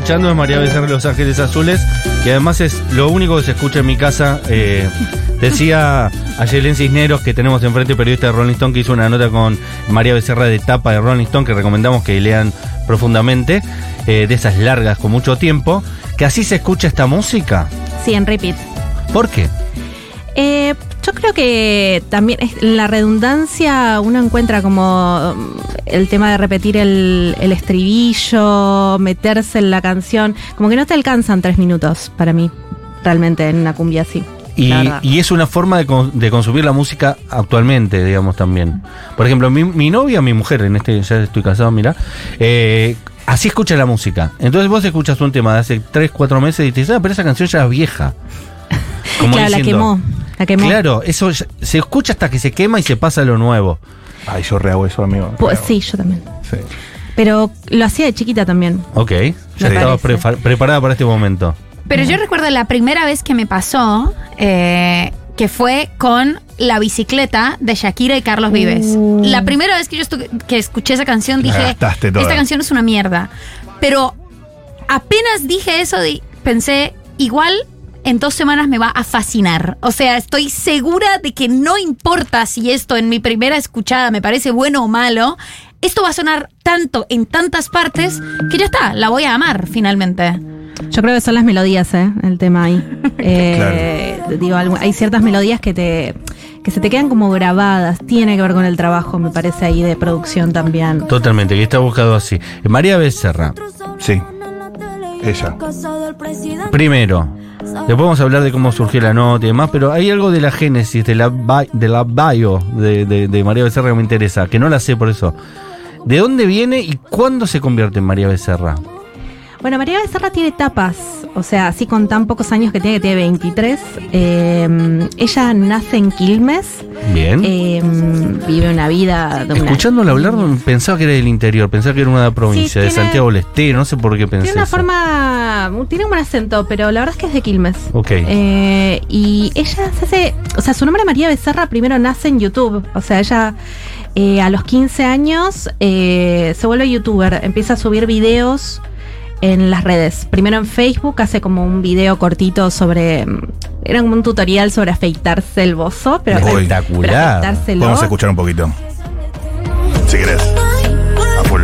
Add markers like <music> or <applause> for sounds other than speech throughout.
escuchando es María Becerra de Los Ángeles Azules, y además es lo único que se escucha en mi casa. Eh, decía a Yelén Cisneros, que tenemos enfrente, periodista de Rolling Stone, que hizo una nota con María Becerra de tapa de Rolling Stone, que recomendamos que lean profundamente, eh, de esas largas con mucho tiempo, que así se escucha esta música. Sí, en repeat. ¿Por qué? Eh, yo creo que también la redundancia uno encuentra como mm, el tema de repetir el, el estribillo, meterse en la canción, como que no te alcanzan tres minutos para mí, realmente, en una cumbia así. Y, es una forma de, de consumir la música actualmente, digamos, también. Por ejemplo, mi, mi novia, mi mujer, en este, ya estoy casado, mira, eh, así escucha la música. Entonces vos escuchas un tema de hace 3, 4 meses y te dices, ah, pero esa canción ya es vieja. <laughs> Como claro, la quemó, la quemó. Claro, eso se escucha hasta que se quema y se pasa lo nuevo. Ay, yo rehago eso, amigo. Pues Rehago. sí, yo también. Sí. Pero lo hacía de chiquita también. Ok, ya Me estaba preparada para este momento. Pero yo recuerdo la primera vez que me pasó, eh, que fue con la bicicleta de Shakira y Carlos Vives. Uh. La primera vez que yo que escuché esa canción La dije, esta canción es una mierda. Pero apenas dije eso, di- pensé, igual en dos semanas me va a fascinar. O sea, estoy segura de que no importa si esto en mi primera escuchada me parece bueno o malo, esto va a sonar tanto en tantas partes que ya está, la voy a amar finalmente. Yo creo que son las melodías, ¿eh? El tema ahí. <laughs> Eh, Digo, algu- hay ciertas melodías que te que se te quedan como grabadas. Tiene que ver con el trabajo, me parece, ahí de producción también. Totalmente, que está buscado así. María Becerra, Sí. Ella. primero. Después vamos a hablar de cómo surgió la nota y demás, pero hay algo de la génesis, de la, de la bio de- de María Becerra que me interesa, que no la sé por eso. ¿De dónde viene y cuándo se convierte en María Becerra? Bueno, María Becerra tiene tapas, o sea, así con tan pocos años que tiene, que tiene 23. Eh, ella nace en Quilmes, Bien. eh, vive una vida de una... Escuchándolo hablar, pensaba que era del interior, pensaba que era una provincia, de tiene- Santiago del Estero, no sé por qué pensé Tiene una eso. forma, tiene un buen acento, pero la verdad es que es de Quilmes. Ok. Eh, y ella se hace, o sea, su nombre María Becerra primero nace en YouTube, o sea, ella eh, a los 15 años eh, se vuelve youtuber, empieza a subir videos en las redes. Primero en Facebook hace como un video cortito sobre, mm, era como un tutorial sobre afeitarse el bozo, pero, Espectacular. Vamos a escuchar un poquito. Si querés. A full.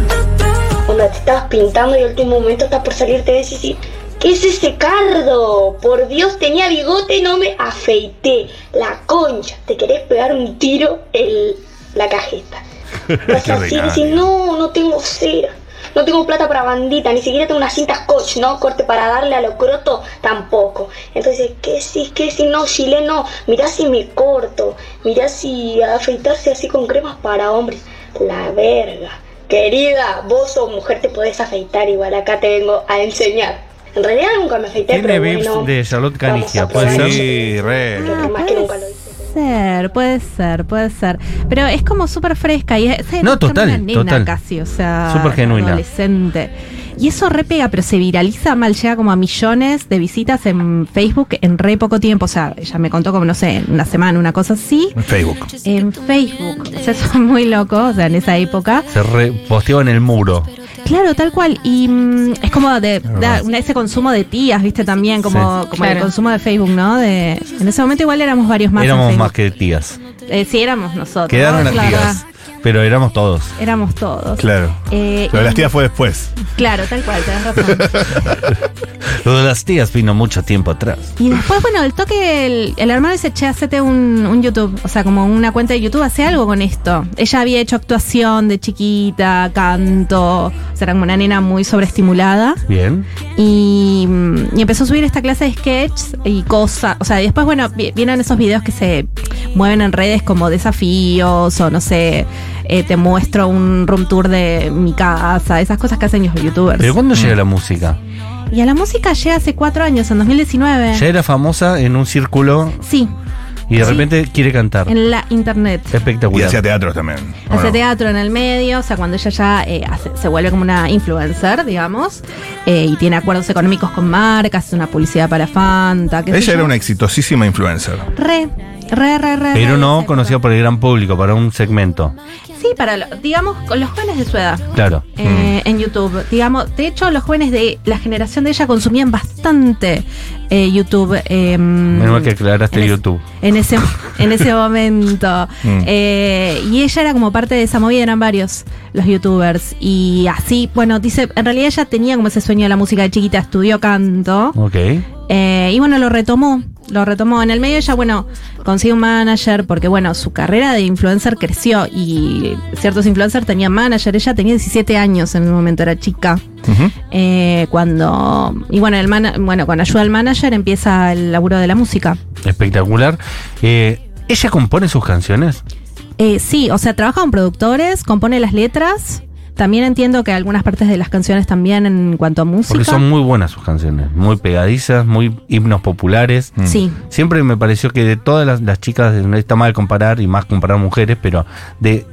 Cuando te estabas pintando y al último momento estás por salir, te ves y decís, ¿qué es ese cardo? Por Dios, tenía bigote y no me afeité. La concha, te querés pegar un tiro en la cajeta. <laughs> Vas Qué así y decís, ordinario. no, no tengo cera. No tengo plata para bandita, ni siquiera tengo unas cintas scotch, ¿no? Corte para darle a lo croto, tampoco. Entonces, ¿qué si, qué si no, chileno? Mirá si me corto, mirá si afeitarse así con cremas para hombres. La verga. Querida, vos sos mujer, te podés afeitar igual, acá te vengo a enseñar. En realidad nunca me afeité, Tiene pero bueno, de Charlotte Canigia, a ¿puede ser? Sí, re. Más que nunca lo hice. Ser, puede ser, puede ser. Pero es como súper fresca y es, No, total, una nena total. casi, o sea, Súper genuina. adolescente. Y eso re pega, pero se viraliza mal, llega como a millones de visitas en Facebook en re poco tiempo. O sea, ella me contó como, no sé, una semana, una cosa así. En Facebook. En Facebook. O sea, <laughs> eso es muy loco, o sea, en esa época. Se re- posteó en el muro. Claro, tal cual. Y mm, es como de, una- ese consumo de tías, viste, también, como, Sí. como el Claro. consumo de Facebook, ¿no? De, en ese momento igual éramos varios más. en Éramos Facebook. más que tías. Eh, sí, éramos nosotros. Quedaron las Claro. tías. Pero éramos todos. Éramos todos. Claro. Eh, Lo de las tías fue después. Claro, tal cual, tenés razón. <laughs> Lo de las tías vino mucho tiempo atrás. y después, bueno, el toque, el, el hermano dice, che, hacete un, un YouTube, o sea, como una cuenta de YouTube, hace algo con esto. Ella había hecho actuación de chiquita, canto, o sea, era como una nena muy sobreestimulada. Bien. Y, mm, y empezó a subir esta clase de sketches y cosas. O sea, y después, bueno, vi- vienen esos videos que se mueven en redes como desafíos o no sé, eh, te muestro un room tour de mi casa, esas cosas que hacen los youtubers. Pero ¿cuándo llega la música? Y a la música llega hace cuatro años, en 2019. Ya era famosa en un círculo Sí, y de Sí. repente quiere cantar. en la internet. Y Espectacular. hacía teatro también. ¿o Hace no? teatro en el medio, o sea, cuando ella ya eh, hace- se vuelve como una influencer, digamos, eh, y tiene acuerdos económicos con marcas, hace una publicidad para Fanta. qué sé Ella yo. era una exitosísima influencer. Re. Re, re, re. Pero no conocido por el gran público, para un segmento. Sí, para, lo- digamos, con los jóvenes de su edad. Claro. eh, en YouTube. Digamos, de hecho, los jóvenes de la generación de ella consumían bastante eh, YouTube. eh, Menos mal que aclaraste en YouTube. En ese, en ese <laughs> momento. Mm. Eh, y ella era como parte de esa movida, eran varios los youtubers. Y así, bueno, dice, en realidad ella tenía como ese sueño de la música de chiquita, estudió canto. Ok. Y bueno, lo retomó. Lo retomó. En el medio ella, bueno, consigue un manager porque, bueno, su carrera de influencer creció y ciertos influencers tenían manager. Ella tenía 17 años en el momento, era chica. Eh, cuando. Y bueno, el bueno, con ayuda del manager empieza el laburo de la música. Espectacular. Eh, ¿Ella compone sus canciones? Eh, sí, o sea, trabaja con productores, compone las letras. También entiendo que algunas partes de las canciones también en cuanto a música. Porque son muy buenas sus canciones, muy pegadizas, muy himnos populares. Mm. Sí. Siempre me pareció que de todas las, las chicas, no está mal comparar y más comparar mujeres, pero de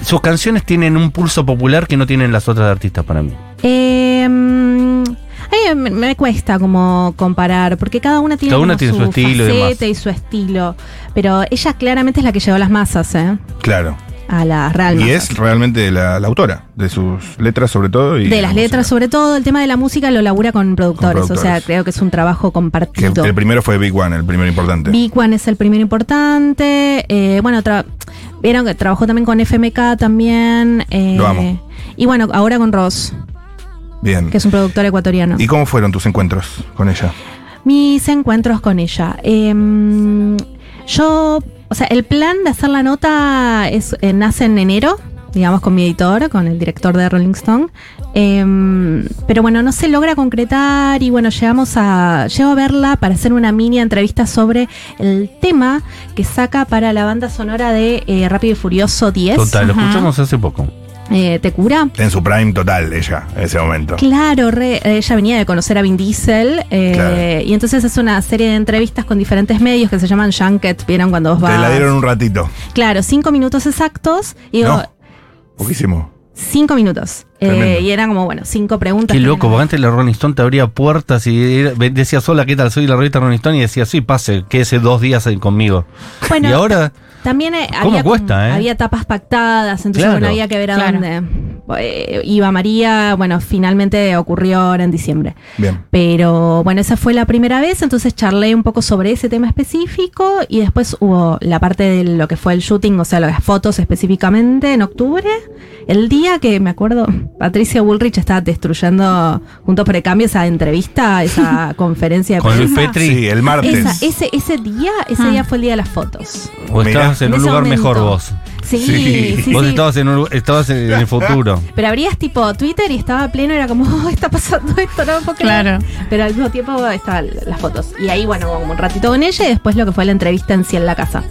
sus canciones tienen un pulso popular que no tienen las otras artistas para mí. Eh, a mí me, me cuesta como comparar, porque cada una tiene, Cada una como tiene su estilo y demás. faceta y su estilo. Pero ella claramente es la que llevó a las masas, ¿eh? Claro. A las real Y es realmente la, la autora de sus letras, sobre todo. Y de las la letras, música. sobre todo el tema de la música lo labura con productores, Con o sea, creo que es un trabajo Que compartido. el primero fue Big One, el primero importante. Big One es el primero importante. eh, bueno, tra- vieron que trabajó también con FMK también. eh, Lo amo. Y bueno, ahora con Ross, Bien. que es un productor ecuatoriano. ¿Y cómo fueron tus encuentros con ella? Mis encuentros con ella. Em, yo, o sea, el plan de hacer la nota es, eh, nace en enero, digamos, con mi editor, con el director de Rolling Stone. Em, pero bueno, no se logra concretar y bueno, llegamos a, llego a verla para hacer una mini entrevista sobre el tema que saca para la banda sonora de eh, Rápido y Furioso 10. Total, lo Ajá. escuchamos hace poco. Eh, ¿Te cura? En su prime total, ella, en ese momento. Claro, re- ella venía de conocer a Vin Diesel eh, Claro. y entonces hace una serie de entrevistas con diferentes medios que se llaman Junket, vieron cuando vos vas. Te la dieron un ratito. Claro, cinco minutos exactos y digo, No. Poquísimo. cinco minutos. Eh, y eran como, bueno, cinco preguntas. Qué loco, porque antes la Rolling Stone te abría puertas y decías, hola, ¿qué tal? Soy la revista Rolling Stone y decía, sí, pase, quédese dos días ahí conmigo. Bueno, y ahora, También eh, ¿Cómo había, cuesta, eh? había tapas pactadas, entonces Claro. bueno, había que ver a Claro. dónde eh, iba María. Bueno, finalmente ocurrió ahora en diciembre. Bien. Pero bueno, esa fue la primera vez, entonces charlé un poco sobre ese tema específico y después hubo la parte de lo que fue el shooting, o sea, las fotos específicamente en octubre, el día que me acuerdo, Patricia Bullrich estaba destruyendo juntos por el cambio esa entrevista, esa <laughs> conferencia de con Luis. Petri, Sí, el martes. Esa- ese, ese día, ese Ah. día fue el día de las fotos. o estabas en En un lugar momento. mejor vos. Sí, Sí. sí, vos sí. estabas, en, un- estabas en el futuro. Pero abrías tipo Twitter y estaba pleno, era como, <laughs> oh, está pasando esto, no puedo creer". Claro. Pero al mismo tiempo estaban las fotos. Y ahí, bueno, como un ratito con ella y después lo que fue la entrevista en sí en la casa.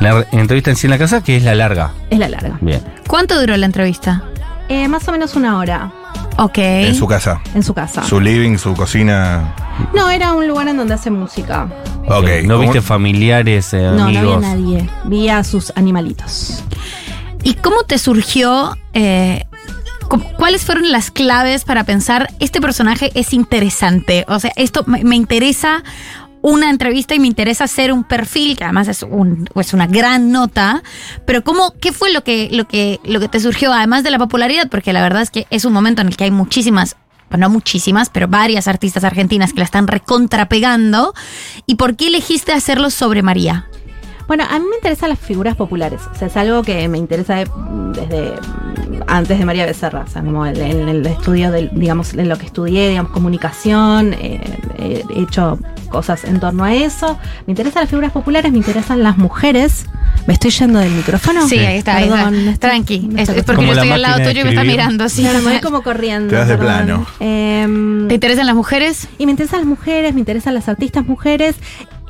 La re- entrevista en sí en la casa, que es la larga. Es la larga. Bien. ¿Cuánto duró la entrevista? Eh, más o menos una hora Ok. En su casa. en su casa. Su living, su cocina. No, era un lugar en donde hace música. Ok. ¿No ¿cómo- viste familiares, eh, No, no había amigos? nadie. Vi a sus animalitos. ¿Y cómo te surgió? eh, ¿Cuáles fueron las claves para pensar este personaje es interesante? O sea, esto me, interesa una entrevista y me interesa hacer un perfil, que además es, un, es una gran nota, pero ¿cómo, ¿qué fue lo que, lo, que, lo que te surgió, además de la popularidad? Porque la verdad es que es un momento en el que hay muchísimas, bueno, no muchísimas, pero varias artistas argentinas que la están recontrapegando. ¿Y por qué elegiste hacerlo sobre María? Bueno, a mí me interesan las figuras populares. O sea, es algo que me interesa de- desde antes de María Becerra. O sea, como el- en el estudio, del, digamos, en lo que estudié, digamos, comunicación. eh, eh, he hecho cosas en torno a eso. Me interesan las figuras populares, me interesan las mujeres. ¿Me estoy yendo del micrófono? Sí, ahí está, ahí está. Perdón, estoy- Tranqui. Es, estoy es porque yo estoy al lado tuyo y me está mirando. Sí. Claro, me voy como corriendo. Te das de perdón. plano. Em, ¿Te interesan las mujeres? y me interesan las mujeres, me interesan las artistas mujeres.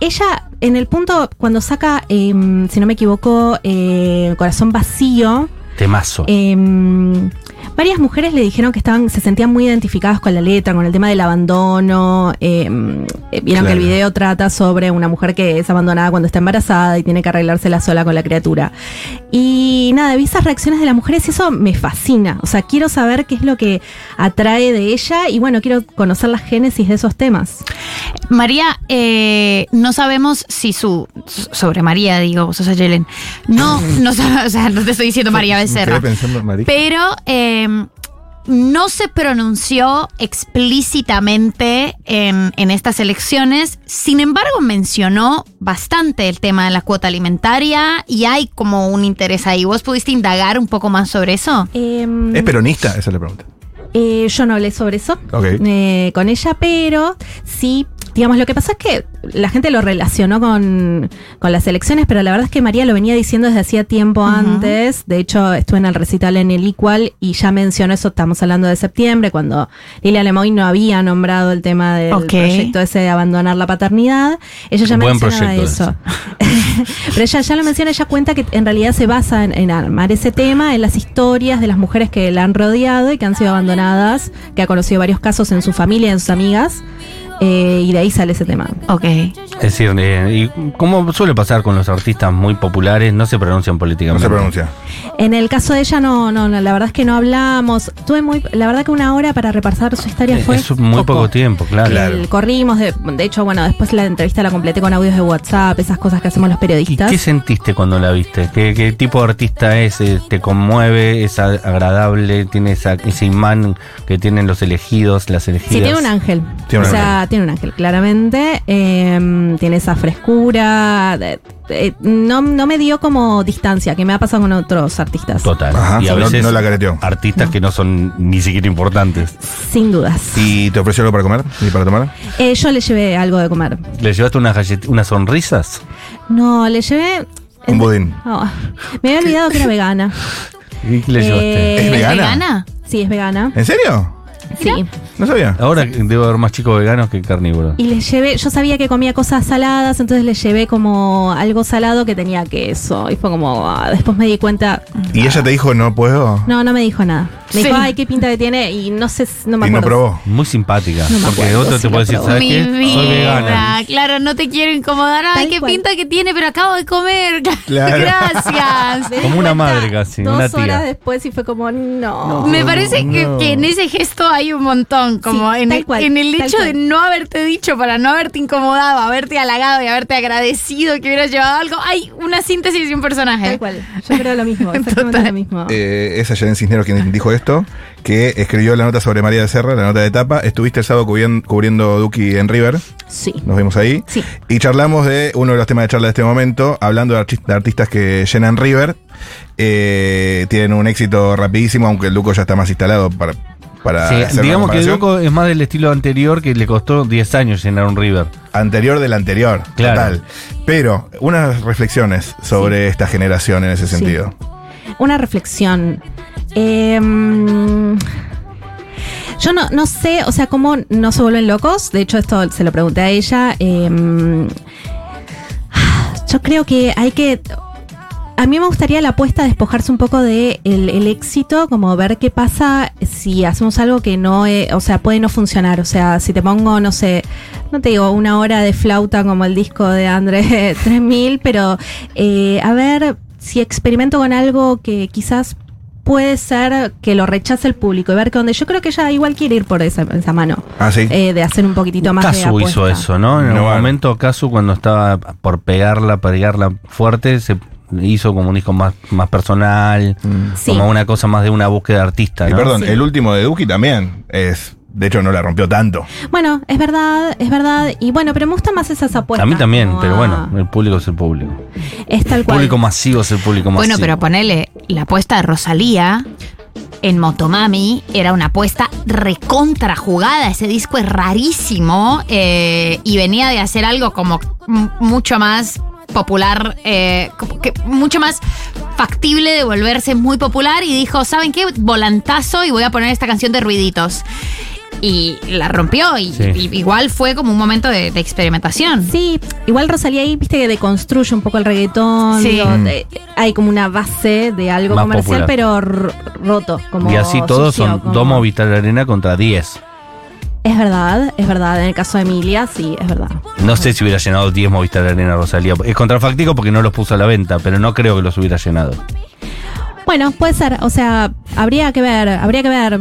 Ella, en el punto, cuando saca, em, si no me equivoco, eh, Corazón Vacío, Temazo. em, varias mujeres le dijeron que estaban, se sentían muy identificadas con la letra, con el tema del abandono. eh, eh, Vieron que el video trata sobre una mujer que es abandonada cuando está embarazada y tiene que arreglársela sola con la criatura. Y nada, vi esas reacciones de las mujeres y eso me fascina. O sea, quiero saber qué es lo que atrae de ella y bueno, quiero conocer la génesis de esos temas. María, eh, no sabemos si su. Sobre María, digo, vos sos Yelen. No, <laughs> no, o sea, no te estoy diciendo María Me Becerra. quedé pensando, Mari. Pero eh, no se pronunció explícitamente en, en estas elecciones. Sin embargo, mencionó bastante el tema de la cuota alimentaria y hay como un interés ahí. ¿Vos pudiste indagar un poco más sobre eso? Em, ¿Es peronista? Esa es la pregunta. Eh, yo no hablé sobre eso eh, con ella, pero sí, digamos, lo que pasa es que la gente lo relacionó con, con las elecciones, pero la verdad es que María lo venía diciendo desde hacía tiempo antes. De hecho, estuve en el recital en el Equal y ya mencionó eso, estamos hablando de septiembre, cuando Lilia Lemoy no había nombrado el tema del proyecto ese de abandonar la paternidad. Ella ya Buen mencionaba eso. <laughs> Pero ella ya lo menciona, ella cuenta que en realidad se basa en, en armar ese tema, en las historias de las mujeres que la han rodeado y que han sido abandonadas, que ha conocido varios casos en su familia, en sus amigas, eh, y de ahí sale ese tema. Ok. Es decir, eh, y como suele pasar con los artistas muy populares, no se pronuncian No políticamente. se pronuncia. En el caso de ella no, no, no, la verdad es que no hablamos. Tuve muy, la verdad que una hora para repasar su historia Eh, fue Es muy poco, tiempo, claro. Claro. El- corrimos, de, de hecho, bueno, después la entrevista la completé con audios de WhatsApp, esas cosas que hacemos los ¿Y periodistas. qué sentiste cuando la viste? ¿Qué, qué tipo de artista es? Eh, ¿Te conmueve? ¿Es agradable? ¿Tiene esa- ese imán que tienen los elegidos, las elegidas? Sí, tiene un ángel. Tiene un o sea, ángel. Tiene un ángel, claramente. Eh, tiene esa frescura. de- de- no, no me dio como distancia, que me ha pasado con otros artistas. Total. Ajá, y a no- veces no la careteó. artistas que no son ni siquiera importantes. Sin dudas. ¿Y te ofreció algo para comer y para tomar? Eh, yo le llevé algo de comer. ¿Le llevaste unas, gallet- unas sonrisas? No, le llevé. Un budín. Oh, me había olvidado que era vegana. ¿Y qué le Eh, llevaste? ¿Es ¿Es vegana? vegana? Sí, es vegana. ¿En serio? Sí. No sabía. Ahora debo haber más chicos veganos que carnívoros. Y le llevé, yo sabía que comía cosas saladas, entonces le llevé como algo salado que tenía queso. Y fue como, ah, después me di cuenta, ¿Y ella te dijo no puedo? no, no me dijo nada. Me Sí. dijo, ay, qué pinta que tiene, y no sé, no me y no acuerdo. probó. Muy simpática. No porque acuerdo otro si te puede decir. ¿sabes Mi qué? Soy vegana. vida. Claro, no te quiero incomodar. Ay, qué cual. pinta que tiene, pero acabo de comer. <laughs> Claro. Gracias. Como una madre casi, dos una tía. horas después y fue como, no. Me parece que, no. que en ese gesto hay un montón, como Sí, en, el, cual, en el tal hecho de no haberte dicho, para no haberte incomodado, haberte halagado y haberte agradecido que hubieras llevado algo, hay una síntesis de un personaje. Tal cual. Yo creo lo mismo, <laughs> exactamente Total. lo mismo. Eh, es Cisneros quien dijo esto, que escribió la nota sobre María de Serra, la nota de etapa. Estuviste el sábado cubrien- cubriendo Duki en River, sí. nos vimos ahí. Sí. Y charlamos de uno de los temas de charla de este momento, hablando de, artis- de artistas que llenan River. Eh, tienen un éxito rapidísimo, aunque el Duco ya está más instalado para, para Sí, hacer digamos que comparación. Duco es más del estilo anterior que le costó 10 años llenar un River. Anterior del anterior, Claro. total. Pero unas reflexiones sobre esta generación en ese Sí. sentido. Una reflexión. Em, yo no, no sé, o sea, cómo no se vuelven locos. De hecho, esto se lo pregunté a ella. Em, yo creo que hay que. A mí me gustaría la apuesta despojarse un poco de el, el éxito, como ver qué pasa si hacemos algo que no, eh, o sea, puede no funcionar. O sea, si te pongo, no sé, no te digo una hora de flauta como el disco de André 3000, <laughs> pero eh, a ver si experimento con algo que quizás puede ser que lo rechace el público y ver qué onda. Yo creo que ella igual quiere ir por esa, esa mano, Ah, sí. eh, de hacer un poquito más de Casu hizo eso, ¿no? En No, un bueno. momento Casu cuando estaba por pegarla, pegarla fuerte, se hizo como un disco más, más personal, Sí. como una cosa más de una búsqueda artista, Y perdón, Sí. el último de Duki también es. De hecho, no la rompió tanto. Bueno, es verdad, es verdad. Y bueno, pero me gustan más esas apuestas. A mí también, pero a- bueno, el público es el público. Es tal El cual. público masivo es el público masivo. Bueno, pero ponele la apuesta de Rosalía en Motomami era una apuesta recontra jugada. Ese disco es rarísimo eh, y venía de hacer algo como mucho más popular, eh, como que mucho más factible de volverse muy popular y dijo, ¿saben qué? Volantazo y voy a poner esta canción de ruiditos. Y la rompió. Y, Sí. y igual fue como un momento de, de experimentación. Sí, igual Rosalía ahí, viste que deconstruye un poco el reggaetón. Sí. digo, de- hay como una base de algo Más comercial, popular. pero roto. Como y así todos sucio, son como- dos Movistar Arena contra 10. Es verdad, es verdad. En el caso de Emilia, sí, es verdad. No sé si hubiera llenado 10 Movistar Arena Rosalía. Es contrafactico porque no los puso a la venta, pero no creo que los hubiera llenado. Bueno, puede ser. O sea, habría que ver, habría que ver.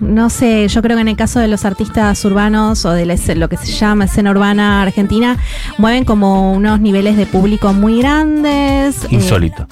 No sé, yo creo que en el caso de los artistas urbanos o de lo que se llama escena urbana argentina, mueven como unos niveles de público muy grandes. eh, Insólito.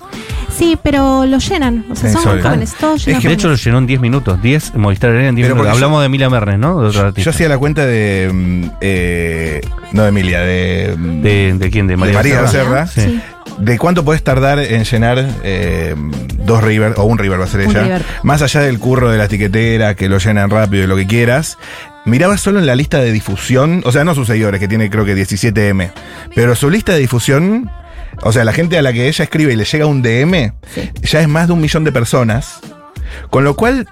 Sí, pero lo llenan. O sea, Sí, son muy jóvenes, todos Es llenan que De hecho, lo llenó en 10 minutos. 10 Movistar Arena en 10 Pero minutos. porque Hablamos de Emilia Mernes, ¿no? De otra Yo hacía la cuenta de. mm, eh, no de Emilia, de. mm, ¿De, de quién? ¿De María, María Becerra? Becerra. Sí. ¿De cuánto puedes tardar en llenar eh, dos River, o un River va a ser Un ella? River. Más allá del curro de la tiquetera, que lo llenan rápido y lo que quieras. Miraba solo en la lista de difusión, o sea, no sus seguidores, que tiene creo que 17M, pero su lista de difusión, o sea, la gente a la que ella escribe y le llega un DM, ya es más de un millón de personas. Con lo cual,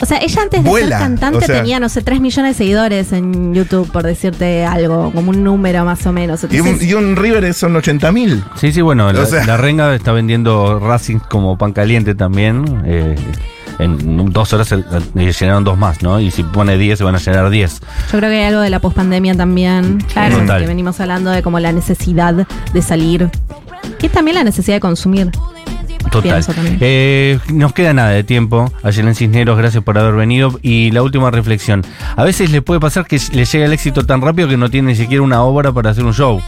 O sea, ella antes de Vuela, ser cantante o sea- tenía, no sé, 3 millones de seguidores en YouTube, por decirte algo, como un número más o menos. y un, Entonces, y un River son 80 mil. Sí, sí, bueno, la, O sea- la renga está vendiendo Racing como pan caliente también. eh, en dos horas se- eh, llenaron dos más, ¿no? Y si pone 10, se van a llenar 10. yo creo que hay algo de la pospandemia también, Claro. Total. que venimos hablando de como la necesidad de salir. Y también la necesidad de consumir. Total. Eh, nos queda nada de tiempo. A Yelén Cisneros, gracias por haber venido. Y la última reflexión. A veces le puede pasar que le llega el éxito tan rápido que no tiene ni siquiera una obra para hacer un show.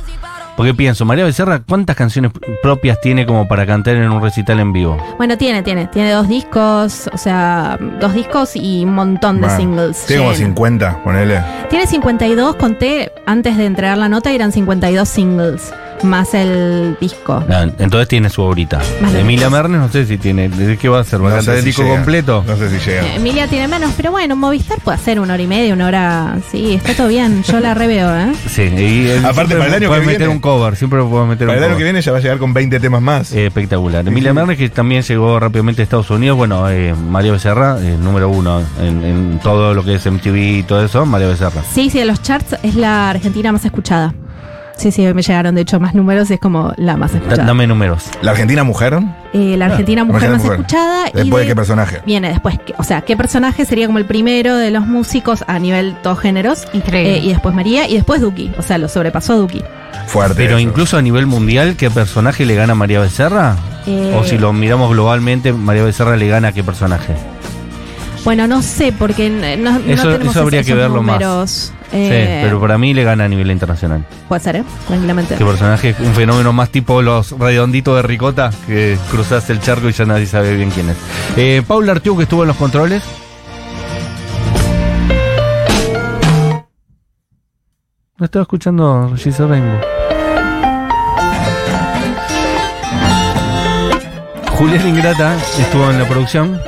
Porque pienso, María Becerra, ¿cuántas canciones propias tiene como para cantar en un recital en vivo? Bueno, tiene, tiene. Tiene dos discos, o sea, dos discos y un montón de Man, singles. Tiene como lleno. 50, ponele. Tiene 52, conté antes de entregar la nota, eran 52 singles, más el disco. Ah, Entonces tiene su obrita. Más Emilia Mernes, no sé si tiene. ¿De qué va a hacer? ¿Va a cantar el disco llega. completo? No sé si llega. Eh, Emilia tiene menos, pero bueno, Movistar puede hacer una hora y media, una hora. Sí, está todo bien. Yo la reveo, ¿eh? Sí, y él Aparte, siempre para el año puede que meter viene- un cover, siempre puede meter Para un el año cover. que viene ya va a llegar con 20 temas más. Eh, espectacular. Emilia Mernes, que también llegó rápidamente a Estados Unidos. Bueno, eh, María Becerra, eh, número uno en, en todo lo que es MTV y todo eso, María Becerra. Sí, sí, de los charts es la argentina más escuchada. Sí, sí, me llegaron de hecho más números y es como la más Da- escuchada. dame números. La Argentina mujer. Eh, la argentina mujer Mujer, más mujer. escuchada. y Después de qué personaje. Viene después, o sea, qué personaje sería como el primero de los músicos a nivel todos géneros. Increíble. Eh, y después María y después Duki. O sea, lo sobrepasó Duki. Fuerte. Pero eso. incluso a nivel mundial, ¿qué personaje le gana a María Becerra? Eh, O si lo miramos globalmente, María Becerra le gana a qué personaje. Bueno, no sé, porque no, no Eso- tenemos eso habría esos que verlo más. Sí, Eh, pero para mí le gana a nivel internacional. Puede ser, ¿eh? Tranquilamente. ¿Qué personaje? Un fenómeno más tipo los redonditos de ricota, que cruzas el charco y ya nadie sabe bien quién es. Eh, Paula Artiú, que estuvo en los controles. No estaba escuchando Gisa Rainbow. Julián Ingrata estuvo en la producción.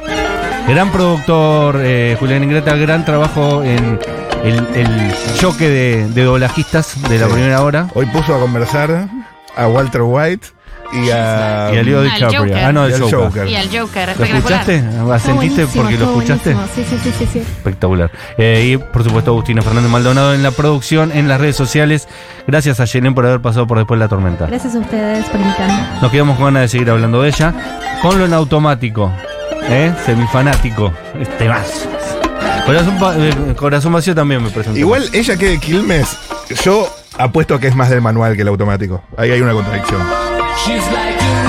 Gran productor, eh, Julián Ingrata, gran trabajo en el, el choque de, de doblajistas de la Sí. primera hora. Hoy puso a conversar a Walter White y a. Y a Leo Al DiCaprio. Ah, no, y el Joker. Joker. Y al Joker, ¿Lo escuchaste? ¿La Está ¿Sentiste porque lo escuchaste? Sí, sí, sí, sí, sí. Espectacular. Eh, y por supuesto Agustina Fernández Maldonado en la producción, en las redes sociales. Gracias a Yelén por haber pasado por después de la tormenta. Gracias a ustedes por invitarme. Nos quedamos con ganas de seguir hablando de ella. Con lo en automático. ¿Eh? Semifanático. Este más. Corazón, eh, corazón vacío también me presentó. Igual ella que de Quilmes, yo apuesto a que es más del manual que el automático. Ahí hay una contradicción. She's like a